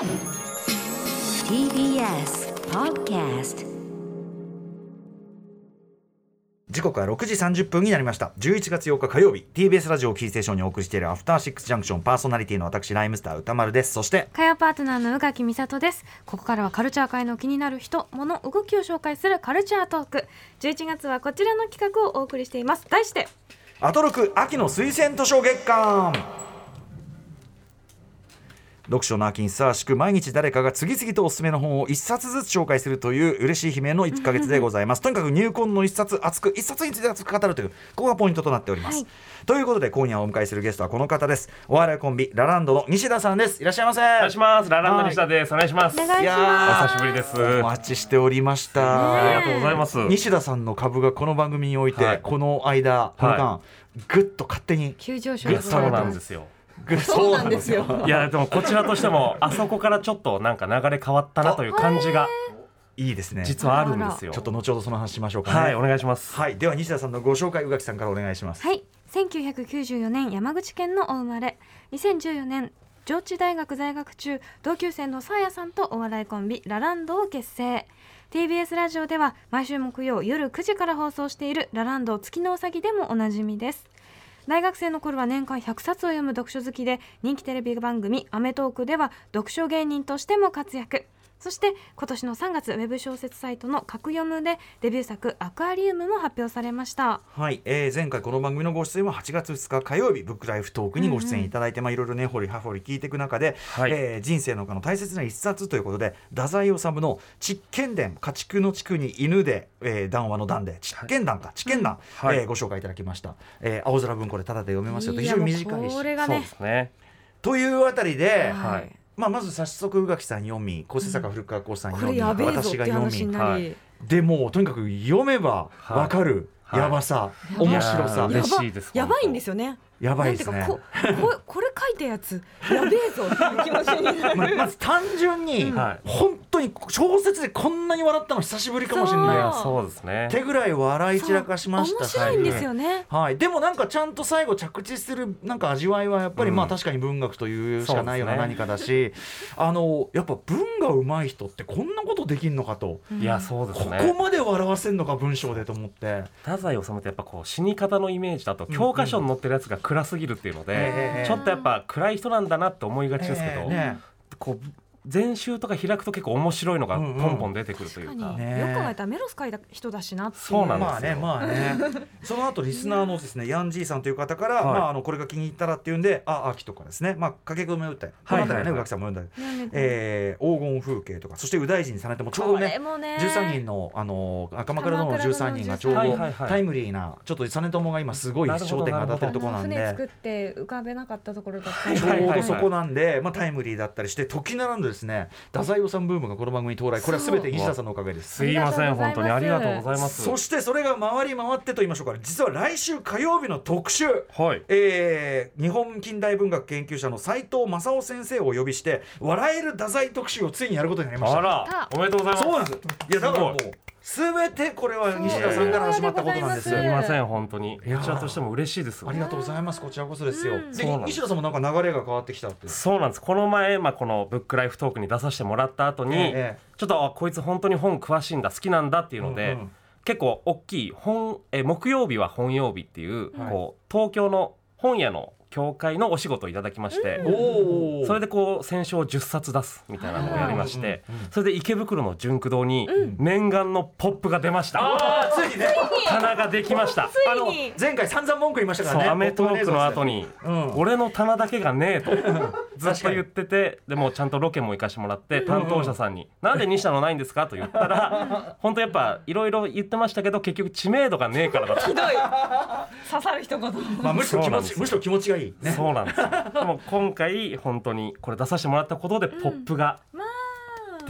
TBS Podcast 時刻は6時30分になりました。11月8日火曜日。TBS ラジオをキーステーションにお送りしているアフターシックスジャンクション。パーソナリティの私ライムスター歌丸です。そして火曜パートナーの宇垣美里です。ここからはカルチャー界の気になる人物動きを紹介するカルチャートーク。11月はこちらの企画をお送りしています。題してアトロク秋の推薦図書月間読書の秋にふさわしく毎日誰かが次々とおすすめの本を一冊ずつ紹介するという嬉しい悲鳴の1ヶ月でございますとにかく入魂の一冊熱く一冊について熱く語るというここがポイントとなっております、はいということで今夜お迎えするゲストはこの方ですお笑いコンビラランドの西田さんですいらっしゃいませお願いします。ラランド西田です。お願いします。お願いやまお久しぶりです。お待ちしておりました、ありがとうございます。西田さんの株がこの番組において、はいこの間この間、はぐっと勝手にす急上昇そうなんですよ。ぐそうなんですよ。いやでもこちらとしてもあそこからちょっとなんか流れ変わったなという感じがいいですね。実はあるんですよ。ちょっと後ほどその話しましょうかね。はいお願いします。はい、では西田さんのご紹介宇垣さんからお願いします。はい。1994年山口県のお生まれ。2014年上智大学在学中同級生のさあやさんとお笑いコンビラランドを結成。TBS ラジオでは毎週木曜夜9時から放送しているラランド月のうさぎでもおなじみです大学生の頃は年間100冊を読む読書好きで人気テレビ番組『アメトーーク』では読書芸人としても活躍。そして今年の3月ウェブ小説サイトの「格読む」でデビュー作「アクアリウム」も発表されました。はい、えー前回この番組のご出演は8月2日火曜日ブックライフトークにご出演いただいて、まあいろいろね掘り葉掘り聞いていく中で、はい。えー人生の中の大切な一冊ということで太宰治の「実験伝家畜の畜に犬で、えー談話の談で実験談か実験談、はい。えーご紹介いただきました、えー青空文庫でただで読めますよと非常に短いし。これがそうねですね。というあたりで、はいまあ、まず早速宇垣さん読み小瀬坂古川光さんこ読み、私が読みはいでもうとにかく読めばわかる、はいやばさ、はい面白さいやー嬉しいです。やばいんですよ。よね。やばいですね。こここれ書いたやつやべえぞっていう気持ちになる。ままず単純に、はい。本当に小説でこんなに笑ったの久しぶりかもしれいない。やそうですね。手ぐらい笑い散らかしました。し面白いんですよね。はい、でもなんかちゃんと最後着地するなんか味わいはやっぱり、うん。まあ確かに文学というしかないような何かだし、あのやっぱ文が上手い人ってこんなことできんのかと、いやそうですここね。まで笑わせんのか文章でと思って。太宰治ってやっぱこう死に方のイメージだと教科書に載ってるやつが暗すぎるっていうので、ええ。ちょっとやっぱ暗い人なんだなって思いがちですけど、こう前週とか開くと結構面白いのがポうんうん。ンポン出てくるというか。確かに。ねよく考えたらメロス書いた人だしなっていう。そうなんですまあねまあね。その後リスナーのですねヤンジーさんという方から、はい。まああのこれが気に入ったらっていうんであ秋とかですね。まあ駆け込みを打ったり。この辺りはねはいはいさんも読んだり、やめてえー黄金風景とかそして右大臣されてもちょうどねもね。13人のあのあ鎌倉殿の13人がちょうどはいはいはい。タイムリーなちょっと実朝が今すごい焦点が当たってるところなんで。船作って浮かべなかったところだったり。ちはいょうどそこなんで、まあ、タイムリーだったりして時ならぬですね。太宰治ブームがこの番組に到来。これは全て西田さんのおかげです。す。いません本当にありがとうございます。そしてそれが回り回ってと言いましょうか。実は来週火曜日の特集。はい。えー日本近代文学研究者の斉藤正夫先生をお呼びして笑える太宰特集をついにやることになりました。あら。おめでとうございます。そうなんです。いやだからもう全てこれは西田さんから始まったことなんです。すいません本当に。こちらとしても嬉しいですありがとうございます。こちらこそですよ、うん。西田さんもなんか流れが変わってきたってそうなんです。この前、まあ、このブックライフトークに出させてもらった後に、ええちょっとあこいつ本当に本詳しいんだ好きなんだっていうので、うんうん。結構大きい本え木曜日は本曜日っていう,、はいこう東京の本屋の協会のお仕事をいただきまして、それでこう選書を10冊出すみたいなのをやりまして、それで池袋の純駆堂に念願のポップが出ました、ああついにね。棚ができました。あの前回散々文句言いましたからね。そうアメトークの後にうん。俺の棚だけがねえとずっと言っててでもちゃんとロケも行かしてもらって担当者さんに「なんで西田のないんですか?」と言ったら本当やっぱいろいろ言ってましたけど結局知名度がねえからだと。ひどい。刺さる一言。まあむしろ気持ちむしろ気持ちがいいねそうなんですよ。でも今回本当にこれ出させてもらったことでポップが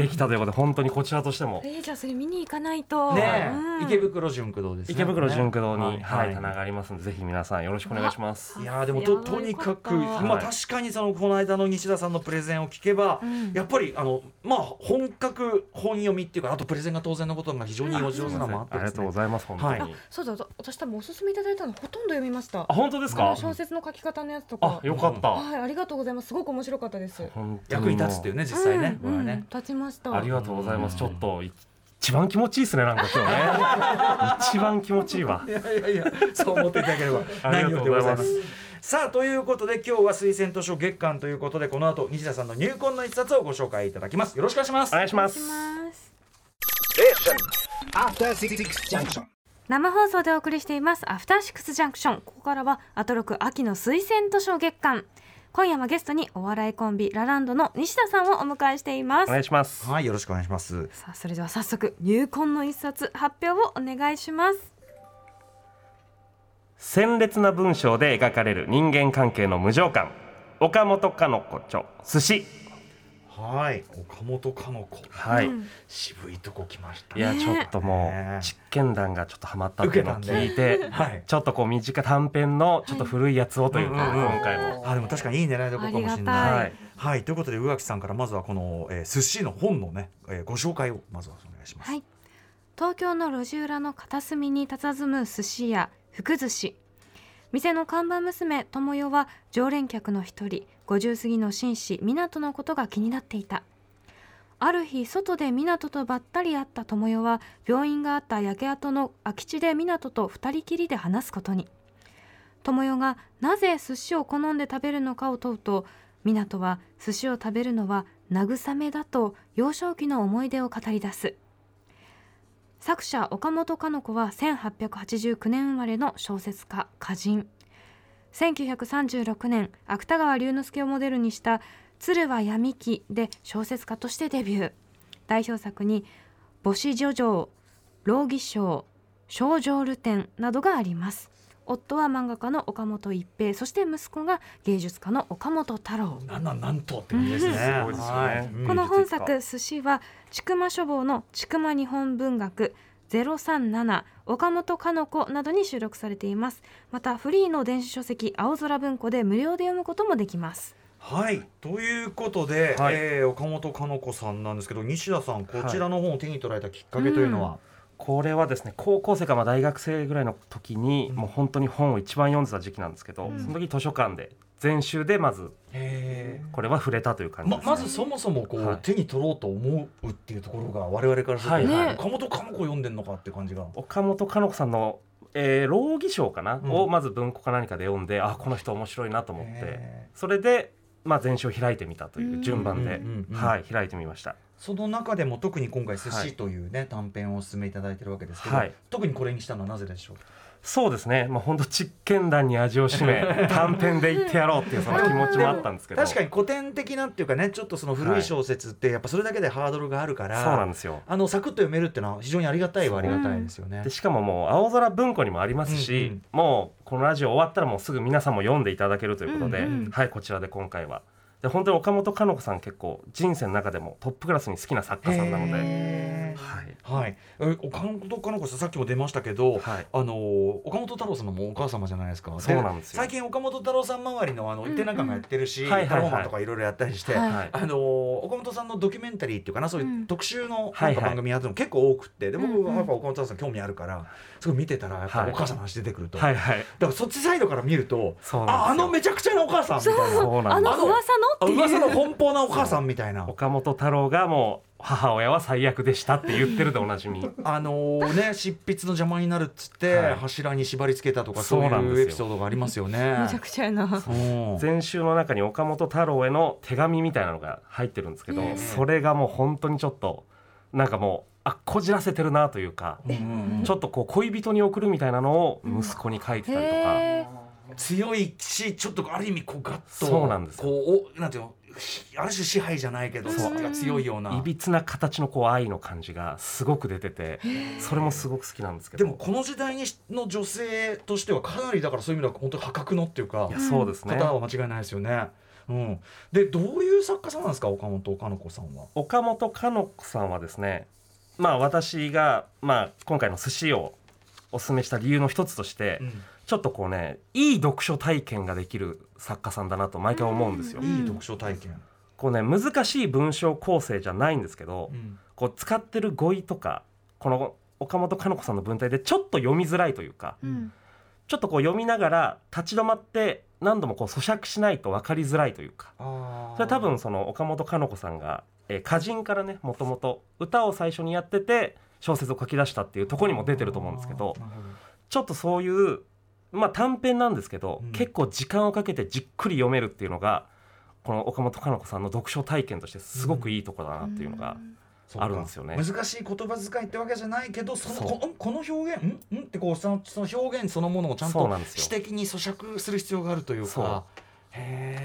できたということで本当にこちらとしても。えー、じゃあそれ見に行かないと。ねうん。池袋純駆堂ですね。池袋純駆堂に、ね。はい。棚がありますのでぜひ皆さんよろしくお願いします。いやーでもととにかく、まあ、はい確かにそのこの間の西田さんのプレゼンを聞けば、うん。やっぱりあの、まあ、本格本読みっていうかあとプレゼンが当然のことが非常にお上手なのもあってありがですねとうございます本当に、はい。そうだ私多分おすすめいただいたのほとんど読みました。あ本当ですか？小説の書き方のやつとか。あ。よかった、はい、ありがとうございます。すごく面白かったです。役に立つっていうね実際ね、うん。これはね。立ちました。ありがとうございます。うんちょっと一番気持ちいいですねなんか今日ね。一番気持ちいい わい。やいやいやそう思っていただければ ありがとうございます。さあということで今日は推薦図書月間ということでこの後西田さんの入魂の一冊をご紹介いただきますよろしくお願いしますお願いします。生放送でお送りしていますアフターシックスジャンクションここからはアトロク秋の推薦図書月間今夜もゲストにお笑いコンビラランドの西田さんをお迎えしていますお願いします。はいよろしくお願いしますさあそれでは早速入魂の一冊発表をお願いします鮮烈な文章で描かれる人間関係の無常感。岡本かの子著寿司。はい岡本かの子。はい。うん。渋いとこ来ましたいやちょっともね。う実験談がちょっとハマったっていうのを聞いて、はい。ちょっとこう短い短編のちょっと古いやつをというか、うんうんうん。今回も。あでも確かにいい狙いどころかもしれない。はい。はい。ということで宇垣さんからまずはこの、えー、寿司の本のね、えー、ご紹介をまずはお願いします。はい。東京の路地裏の片隅に佇む寿司屋福寿司店の看板娘智代は常連客の一人50過ぎの紳士湊のことが気になっていた。ある日外で湊とばったり会った智代は病院があった焼け跡の空き地で湊と二人きりで話すことに。智代がなぜ寿司を好んで食べるのかを問うと湊は寿司を食べるのは慰めだと幼少期の思い出を語り出す。作者岡本かの子は1889年生まれの小説家歌人。1936年芥川龍之介をモデルにした「鶴は闇期」で小説家としてデビュー。代表作に「母子叙情」「老義賞」「少女ルテン」などがあります。夫は漫画家の岡本一平そして息子が芸術家の岡本太郎。なんなんなんとって感じですね。すごいですよねはいうんこの本作「寿司は千曲書房の千曲日本文学037岡本かの子などに収録されています。またフリーの電子書籍青空文庫で無料で読むこともできます。はい。ということで、はい。えー岡本かの子さんなんですけど西田さんこちらの本を手に取られたきっかけというのは、これはですね高校生かまあ大学生ぐらいの時に、うん。もう本当に本を一番読んでた時期なんですけど、うん。その時図書館で全集でまずへこれは触れたという感じでね、ますまずそもそもこう、はい。手に取ろうと思うっていうところが我々からすると、はい。はい岡本かの子読んでんのかっていう感じが。岡本かの子さんの、えー、老義賞かな、うん。をまず文庫か何かで読んであこの人面白いなと思って。へそれで、まあ、全集を開いてみたという順番で、はい、開いてみました。その中でも特に今回「寿はい。司」というね、短編をお勧めいただいてるわけですけど、はい。特にこれにしたのはなぜでしょう？そうですね、まあ、本当実験談に味を占め 短編で言ってやろうっていうその気持ちもあったんですけど。確かに古典的なっていうかねちょっとその古い小説ってやっぱそれだけでハードルがあるから、そうなんですよ。あのサクッと読めるっていうのは非常にありがたいはありがたいですよね。で。しかももう青空文庫にもありますし、うんうんもうこのラジオ終わったらもうすぐ皆さんも読んでいただけるということで、うんうん。はいこちらで今回はで本当に岡本かの子さん結構人生の中でもトップクラスに好きな作家さんなので、はい。はい、え岡本かの子さんさっきも出ましたけど、はい。あの岡本太郎さんのもうお母様じゃないですか。そうなんですよ。最近岡本太郎さん周りのあの一定なんかもやってるし、うんうん。はいはいはい。タローマンとかいろいろやったりして、はいはい。あの岡本さんのドキュメンタリーっていうかなそういううん。特集のないんか番組やってるの結構多くってで僕はやっぱ岡本太郎さん興味あるからすごい見てたらやっぱはい。お母さんの話出てくると、はいはい。だからそっちサイドから見るとそうなんですよ。ああのめちゃくちゃなお母さんみたいな。そうなんですあの噂のあっていう。噂の奔放なお母さんみたいな。岡本太郎がもう母親は最悪でしたって言ってるでおなじみ。あのーね 執筆の邪魔になるっつって、はい。柱に縛り付けたとかそそううなんですよいうエピソードがありますよね。めちゃくちゃやな。う。ん全集の中に岡本太郎への手紙みたいなのが入ってるんですけど、ええ。それがもう本当にちょっとなんかもうあこじらせてるなというか、うんうんちょっとこう恋人に送るみたいなのを息子に書いてたりとか、へ強いしちょっとある意味こうガッとそうなんですよこうおなんていうのひある種支配じゃないけど強いような。いびつな形のこう愛の感じがすごく出ててそれもすごく好きなんですけどでもこの時代にしの女性としてはかなりだからそういう意味では本当に破格のっていうかいやそうですね方は間違いないですよね。うん、でどういう作家さんなんですか岡本かの子さんは？岡本かの子さんはですねまあ私が、まあ、今回の寿司をおすすめした理由の一つとして、ちょっとこうねいい読書体験ができる作家さんだなと毎回思うんですよ。いい読書体験。こうね難しい文章構成じゃないんですけど、こう使ってる語彙とかこの岡本かの子さんの文体でちょっと読みづらいというかうん。ちょっとこう読みながら立ち止まって何度もこう咀嚼しないと分かりづらいというかそれは多分その岡本かの子さんが、えー歌人からねもともと歌を最初にやってて小説を書き出したっていうところにも出てると思うんですけどちょっとそういう、まあ、短編なんですけど、うん。結構時間をかけてじっくり読めるっていうのがこの岡本かの子さんの読書体験としてすごくいいところだなっていうのが、あるんですよね。難しい言葉遣いってわけじゃないけどそのこんこの表現んん？ってこうそのその表現そのものをちゃんとそうなんですよ。詩的に咀嚼する必要があるというか。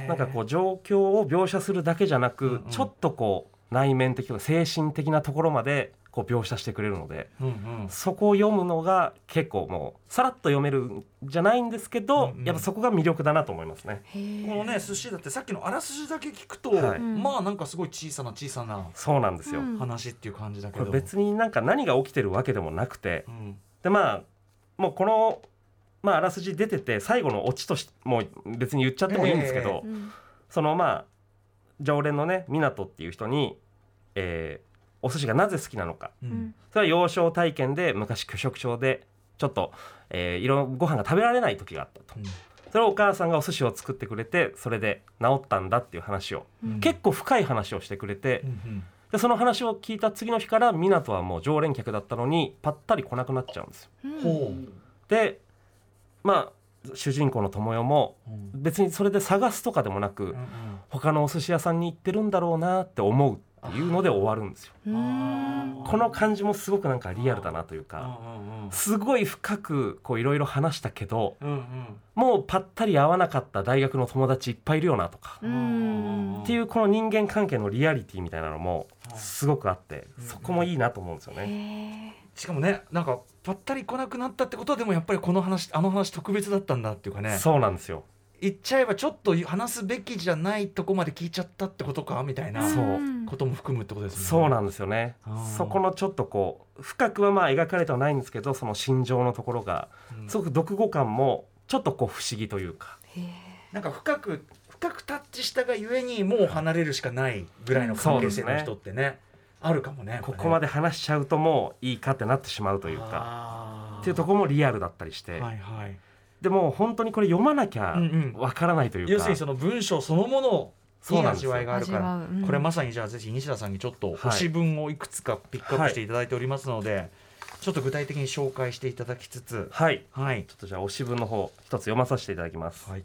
なんかこう状況を描写するだけじゃなく、うんうん。ちょっとこう内面的精神的なところまでこう描写してくれるのでうんうん。そこを読むのが結構もうさらっと読めるんじゃないんですけど、うんうん。やっぱそこが魅力だなと思いますね。このね寿司だってさっきのあらすじだけ聞くと、はい。まあなんかすごい小さな小さなそうなんですよ、うん話っていう感じだけど、別になんか何が起きてるわけでもなくてうん。でまあもうこの、まあ、あらすじ出てて最後のオチとしもう別に言っちゃってもいいんですけど、え。うん。そのまあ常連のね湊っていう人に、えーお寿司がなぜ好きなのか。ううん。んそれは幼少体験で昔拒食症でちょっと、えー、いろご飯が食べられない時があったと。それをお母さんがお寿司を作ってくれてそれで治ったんだっていう話を、うん。結構深い話をしてくれて、うんうん。でその話を聞いた次の日から湊はもう常連客だったのにぱったり来なくなっちゃうんですよ。う。んほでまあ主人公の智代もう、うん。別にそれで探すとかでもなく、うん他のお寿司屋さんに行ってるんだろうなって思う。っていうので終わるんですよ。この感じもすごくなんかリアルだなというかすごい深くこういろいろ話したけどうんうん。もうぱったり会わなかった大学の友達いっぱいいるよなとかっていうこの人間関係のリアリティみたいなのもはい。すごくあってうんそこもいいなと思うんですよへね。ー。しかもねなんかぱったり来なくなったってことはでもやっぱりこの話あの話特別だったんだっていうかね。そうなんですよ言っちゃえばちょっと話すべきじゃないとこまで聞いちゃったってことかみたいなそう。んことも含むってことですね。そうなんですよね。そこのちょっとこう深くはまあ描かれてはないんですけどその心情のところがうん。すごく読後感もちょっとこう不思議というか。へー。なんか深く深くタッチしたがゆえにもう離れるしかないぐらいの関係性の人ってねあるかもねここまでで話しちゃうともういいかってなってしまうというか。かっていうところもリアルだったりして。はいはいでも本当にこれ読まなきゃうんうん。わからないというか。要するにその文章そのものに味そうなんですよ。わいがあるから。う。うん。これまさにじゃあぜひ西田さんにちょっと推し文をいくつかピックアップしていただいておりますので、ちょっと具体的に紹介していただきつつ。はい。はい。ちょっとじゃあ推し文の方一つ読まさせていただきます、はい。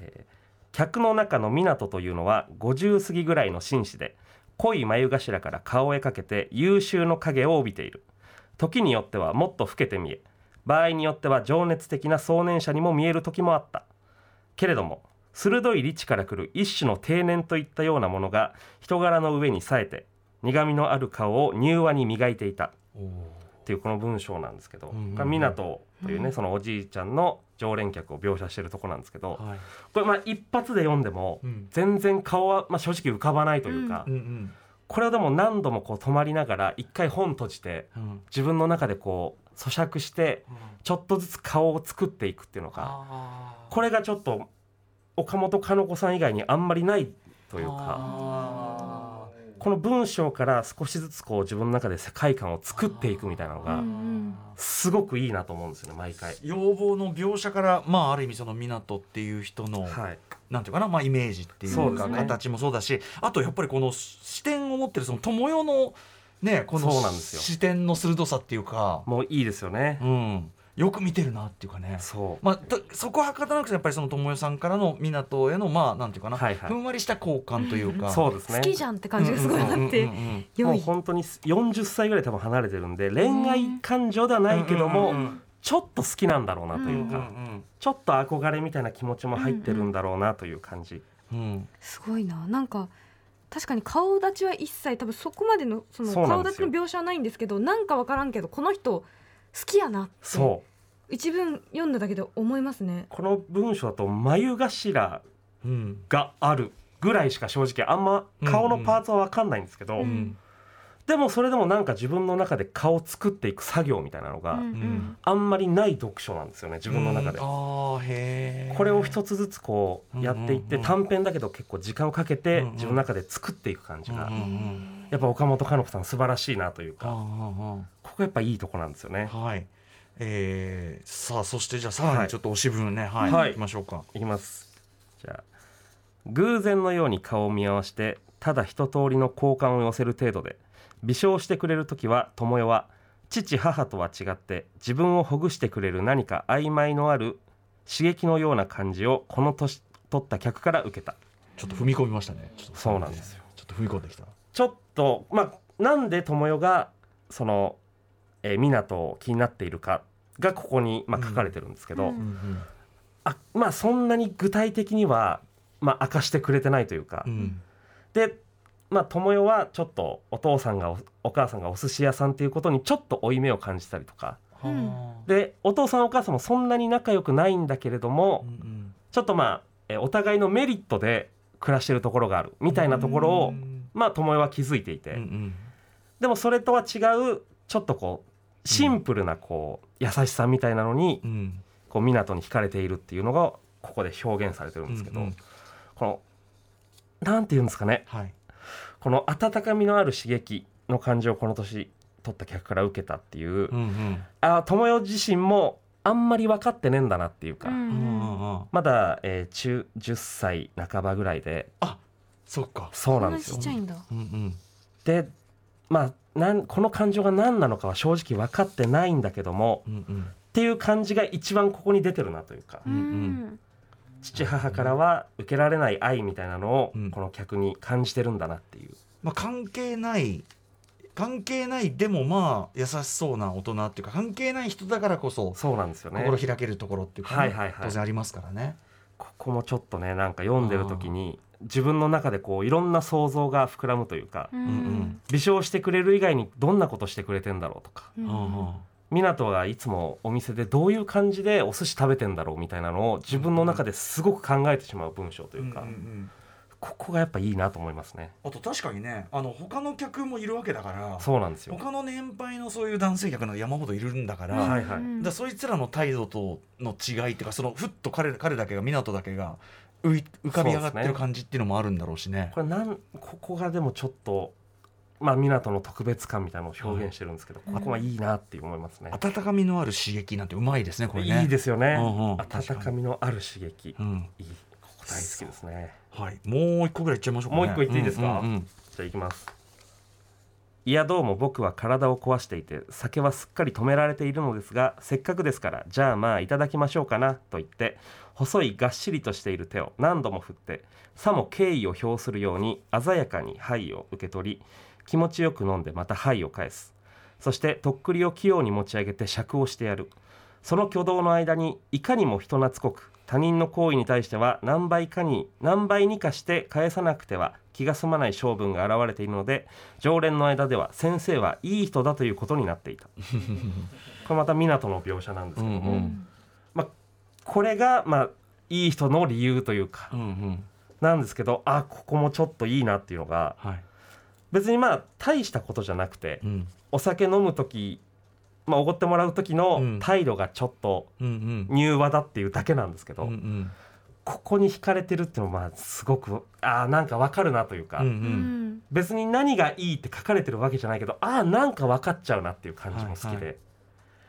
えー客の中の湊というのは50過ぎぐらいの紳士で濃い眉頭から顔へかけて優秀の影を帯びている。時によってはもっと老けて見え場合によっては情熱的な壮年者にも見える時もあった。けれども鋭い理智から来る一種の定年といったようなものが人柄の上に冴えて苦みのある顔を柔和に磨いていた。っていうこの文章なんですけど、うんうんというね、うん。そのおじいちゃんの常連客を描写してるとこなんですけど、はい。これまあ一発で読んでもうん。全然顔はまあ正直浮かばないというか、うんうん。これはでも何度もこう止まりながら一回本閉じてうん。自分の中でこう咀嚼してちょっとずつ顔を作っていくっていうのがこれがちょっと岡本かの子さん以外にあんまりないというか。あこの文章から少しずつこう自分の中で世界観を作っていくみたいなのうがん。すごくいいなと思うんですよね毎回。ー要望の描写からまあある意味その湊っていう人の、はい、なんていうかな、まあ、イメージっていうか形もそうだしあとやっぱりこの視点を持ってるその友よのねこのそうなんですよ。視点の鋭さっていうか、もういいですよね。うん、よく見てるなっていうかね。そう。まあ、とそこはかたなくてやっぱりその友よさんからの湊へのまあなんていうかな、はいはい。ふんわりした好感というか、そうですね。好きじゃんって感じがすごいあって。うんうんもう本当に40歳ぐらい多分離れてるんで恋愛感情ではないけども、うんうんうんちょっと好きなんだろうなというか、うん。ちょっと憧れみたいな気持ちも入ってるんだろうなという感じ、うん。うん。すごいな。なんか確かに顔立ちは一切多分そこまでのその顔立ちの描写はないんですけどなんか分からんけどこの人好きやなってそう。一文読んだだけで思いますね。この文章だと眉頭うん。があるぐらいしか正直あんま顔のパーツは分かんないんですけど、うんでもそれでもなんか自分の中で顔を作っていく作業みたいなのが、あんまりない読書なんですよね自分の中で。これを一つずつこうやっていって短編だけど結構時間をかけて自分の中で作っていく感じがやっぱ岡本かの子さん素晴らしいなというあかあここやっぱいいとこなんですよね。はい。えー、さあそしてじゃあさらにちょっと推し分ねはい、はい。行きましょうか。いきます。じゃあ偶然のように顔を見合わせてただ一通りの好感を寄せる程度で微笑してくれる時は友よは父母とは違って自分をほぐしてくれる何か曖昧のある刺激のような感じをこの年取った客から受けた。ちょっと踏み込みましたね。そうなんですよちょっと踏み込んできた。ちょっとまあなんで友よがその、えー、湊を気になっているかがここに、まあ、書かれてるんですけど、うんうん。あまあそんなに具体的には、まあ、明かしてくれてないというか、うん。でまあ友よはちょっとお父さんがおお母さんがお寿司屋さんっていうことにちょっと負い目を感じたりとか。うん。はあでお父さんお母さんもそんなに仲良くないんだけれども、うんうん。ちょっとまあ、えーお互いのメリットで暮らしてるところがあるみたいなところを、うんまあ友よは気づいていて、うんうん。でもそれとは違うちょっとこうシンプルなこう優しさみたいなのにうん。こう湊に惹かれているっていうのがここで表現されてるんですけど、うんうん。このなんて言うんですかね。はいこの温かみのある刺激の感じをこの年取った客から受けたっていう、うんうん。あ友よ自身もあんまり分かってねえんだなっていうか、うんうんまだ、えー中10歳半ばぐらいで。そっか。そうなんですよ。こんなちっちゃいんだ。うんうん。でまあなんこの感情が何なのかは正直分かってないんだけどもうんうん。っていう感じが一番ここに出てるなというか、うんん父母からは受けられない愛みたいなのをうん。この客に感じてるんだなっていう、まあ関係ない関係ないでもまあ優しそうな大人っていうか関係ない人だからこそそうなんですよね。心開けるところっていうかね、はいはいはい。当然ありますからね。ここもちょっとねなんか読んでる時に自分の中でこういろんな想像が膨らむというか、うんうん。微笑してくれる以外にどんなことしてくれてんだろうとか。うん。うんうん湊がいつもお店でどういう感じでお寿司食べてんだろうみたいなのを自分の中ですごく考えてしまう文章というか、うんうんうん。ここがやっぱいいなと思いますね。あと確かにねあの他の客もいるわけだからそうなんですよ。他の年配のそういう男性客の山ほどいるんだから,、はいはいだそいつらの態度との違いっていうかそのふっと彼彼だけが湊だけが浮い浮かび上がってる感じっていうのもあるんだろうしね。これなんここがでもちょっとまあ湊の特別感みたいなのを表現してるんですけど、うん。ここはいいなって思いますね、温かみのある刺激なんてうまいですねこれね。いいですよね、うんうん温かみのある刺激、うん。いいここ大好きですね。はい、もう一個ぐらいいっちゃいましょうか、ね。もう一個いっていいですか？うんうんうん。じゃあいきます。いやどうも僕は体を壊していて酒はすっかり止められているのですがせっかくですからじゃあまあいただきましょうかなと言って細いがっしりとしている手を何度も振ってさも敬意を表するように鮮やかに杯を受け取り気持ちよく飲んでまた杯を返す。そしてとっくりを器用に持ち上げて酌をしてやる。その挙動の間にいかにも人懐っこく他人の行為に対しては何倍かに何倍にかして返さなくては気が済まない性分が現れているので常連の間では先生はいい人だということになっていた。これまた湊の描写なんですけども、うんうん。これがまあいい人の理由というかうんうん。なんですけどあここもちょっといいなっていうのがはい別にまあ大したことじゃなくてうん。お酒飲む時まあおごってもらう時うのん。態度がちょっと柔和だっていうだけなんですけど、うんうん。ここに惹かれてるっていうのはまあすごくあーなんかわかるなというか、うんううん。ん別に何がいいって書かれてるわけじゃないけどああなんか分かっちゃうなっていう感じも好きで、はいはい。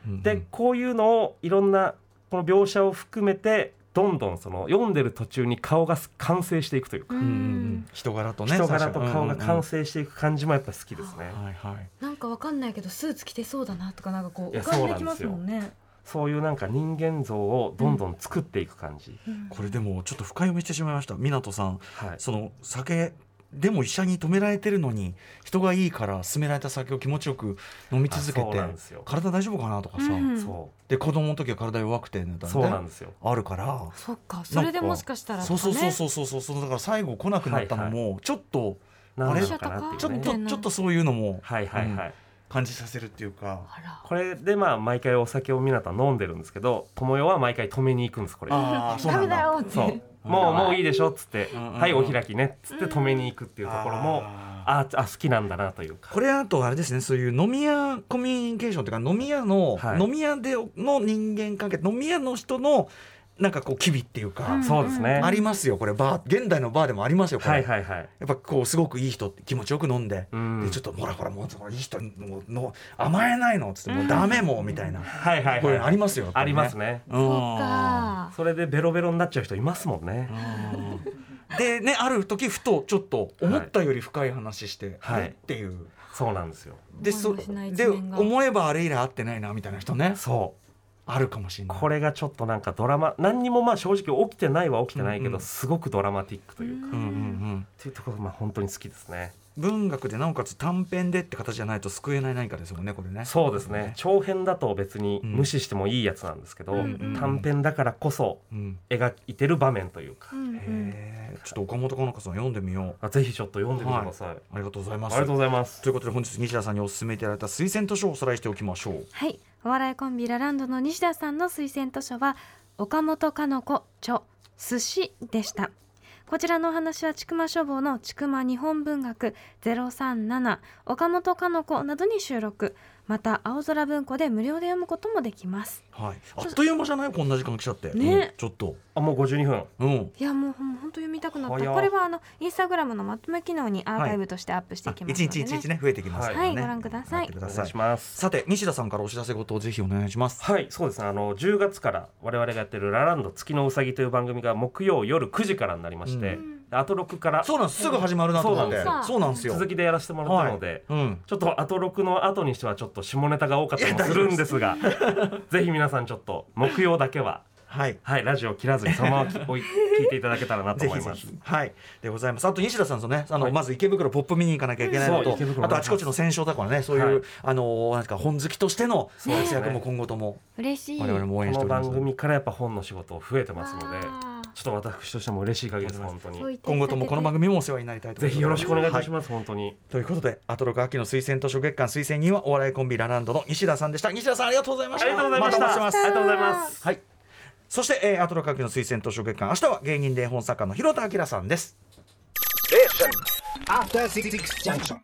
うん。でこういうのをいろんなこの描写を含めてどんどんその読んでる途中に顔が完成していくというか、ううんうん。うん。ん人柄とね人柄と顔が完成成していく感じもやっぱ好きですね、はいはい。なんかわかんないけどスーツ着てそうだなとかなんかこいうや浮かんできますもんね。そういうなんか人間像をどんどん作っていく感じ、うん。これでもちょっと深読みしてしまいました。湊さん。はい。その酒でも医者に止められてるのに人がいいから勧められた酒を気持ちよく飲み続けてなんですよ。体大丈夫かなとかさ、うん。そで子供の時は体弱くてねうそうなんですよ。あるから。そっか。それでもしかしたらそうそうそうそうそうそう。だから最後来なくなったのもちょっと、なんなのかなっていうね。ちょっとちょっとそういうのもはいはいはい、感じさせるっていうか、これでまあ毎回お酒を湊飲んでるんですけど友よは毎回止めに行くんですこれ。ああそうなんだ。ダメだよって。そうもうもういいでしょっつってはいお開きねっつって止めに行くっていうところもああ好きなんだなというか。これあとあれですねそういう飲み屋コミュニケーションというか飲み屋の、はい。飲み屋での人間関係飲み屋の人のなんかこう機微っていうか、うん。そうですね。ありますよこれ。バー現代のバーでもありますよこれ、はいはいはい。やっぱこうすごくいい人気持ちよく飲んで,、うん。でちょっとほらほらもういい人にもうの甘えないのっつってもうダメもうみたいな、はいはいこれはいありますよ、ありりますね。うん。それでベロベロになっちゃう人いますもんね。うん。でねある時ふとちょっと思ったより深い話して、はい。えっていう。そうなんですよ。でそで思えばあれ以来会ってないなみたいな人ね。そあるかもしれうない。これがちょっとなんかドラマ何にもまあ正直起きてないは起きてないけど、うんうん。すごくドラマティックというか、うんうんうん。っていうところまあ本当に好きですね。文学でなおかつ短編でって形じゃないと救えない何かですもんねこれね。そうですね。長編だと別に無視してもいいやつなんですけど、うん。うん短編だからこそうん。描いてる場面というか、うんうん。ちょっと岡本かのかさん読んでみよう。あぜひちょっと読んでみてください、ありがとうございます。ありがとうございます。ということで本日西田さんにお勧めいただいた推薦図書をおさらいしておきましょう。はいお笑いコンビラランドの西田さんの推薦図書は岡本かの子著寿司でした。こちらのお話は千曲書房の千曲日本文学037岡本かの子などに収録。また青空文庫で無料で読むこともできます。はい。あっという間じゃない？こんな時間来ちゃって。ね。うん。ちょっと。あもう52分。うん。いやもうほん本当読みたくなった。これはあのインスタグラムのまとめ機能にアーカイブとしてアップしていきます一ので、ね。日一日ね増えてきますはい。ご覧ください。さい。願いしますさて西田さんからお知らせ事をぜひお願いします。はいそうですね。あの10月から我々がやってる「ラランド月のうさぎ」という番組が木曜夜9時からになりまして、うんあと6から。そうなんです。すぐ始まるなと思って。そうなんですそうなんですよ。続きでやらせてもらったので、うん。ちょっとあと6の後にしてはちょっと下ネタが多かったりもするんですがぜひ皆さんちょっと木曜だけははい。はいラジオ切らずにそのままきおい聞いていただけたらなとぜひぜ思います。ひはい。でございます。あと西田さんとね。あの、はい。まず池袋ポップ見に行かなきゃいけないのとあとあちこちの戦勝だからねそういう、はい。あのなんか本好きとしての活躍も今後とも嬉しい。我々も応援してこのおります。番組からやっぱ本の仕事増えてますのでちょっと私としても嬉しい限りです。本当に。今後ともこの番組もお世話になりたいと思います。ぜひよろしくお願いいたしはます、本当に。ということでアトロク秋の推薦図書月間推薦人はお笑いコンビラランドの西田さんでした。西田さんありがとうございました。ありがとうございました。ますありがとうございます。はい。そして、えー、アトロク秋の推薦図書月間。明日は芸人で本作家の広田明さんです。After Six Junction.